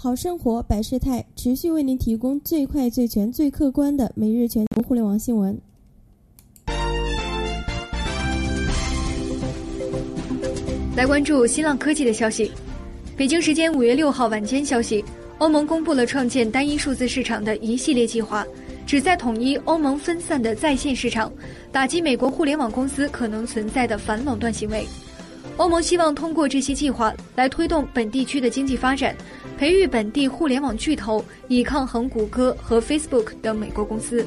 好生活百事态持续为您提供最快、最全、最客观的每日全球互联网新闻。来关注新浪科技的消息。北京时间五月六号晚间消息，欧盟公布了创建单一数字市场的一系列计划，旨在统一欧盟分散的在线市场，打击美国互联网公司可能存在的反垄断行为。欧盟希望通过这些计划来推动本地区的经济发展，培育本地互联网巨头，以抗衡谷歌和 Facebook 等美国公司。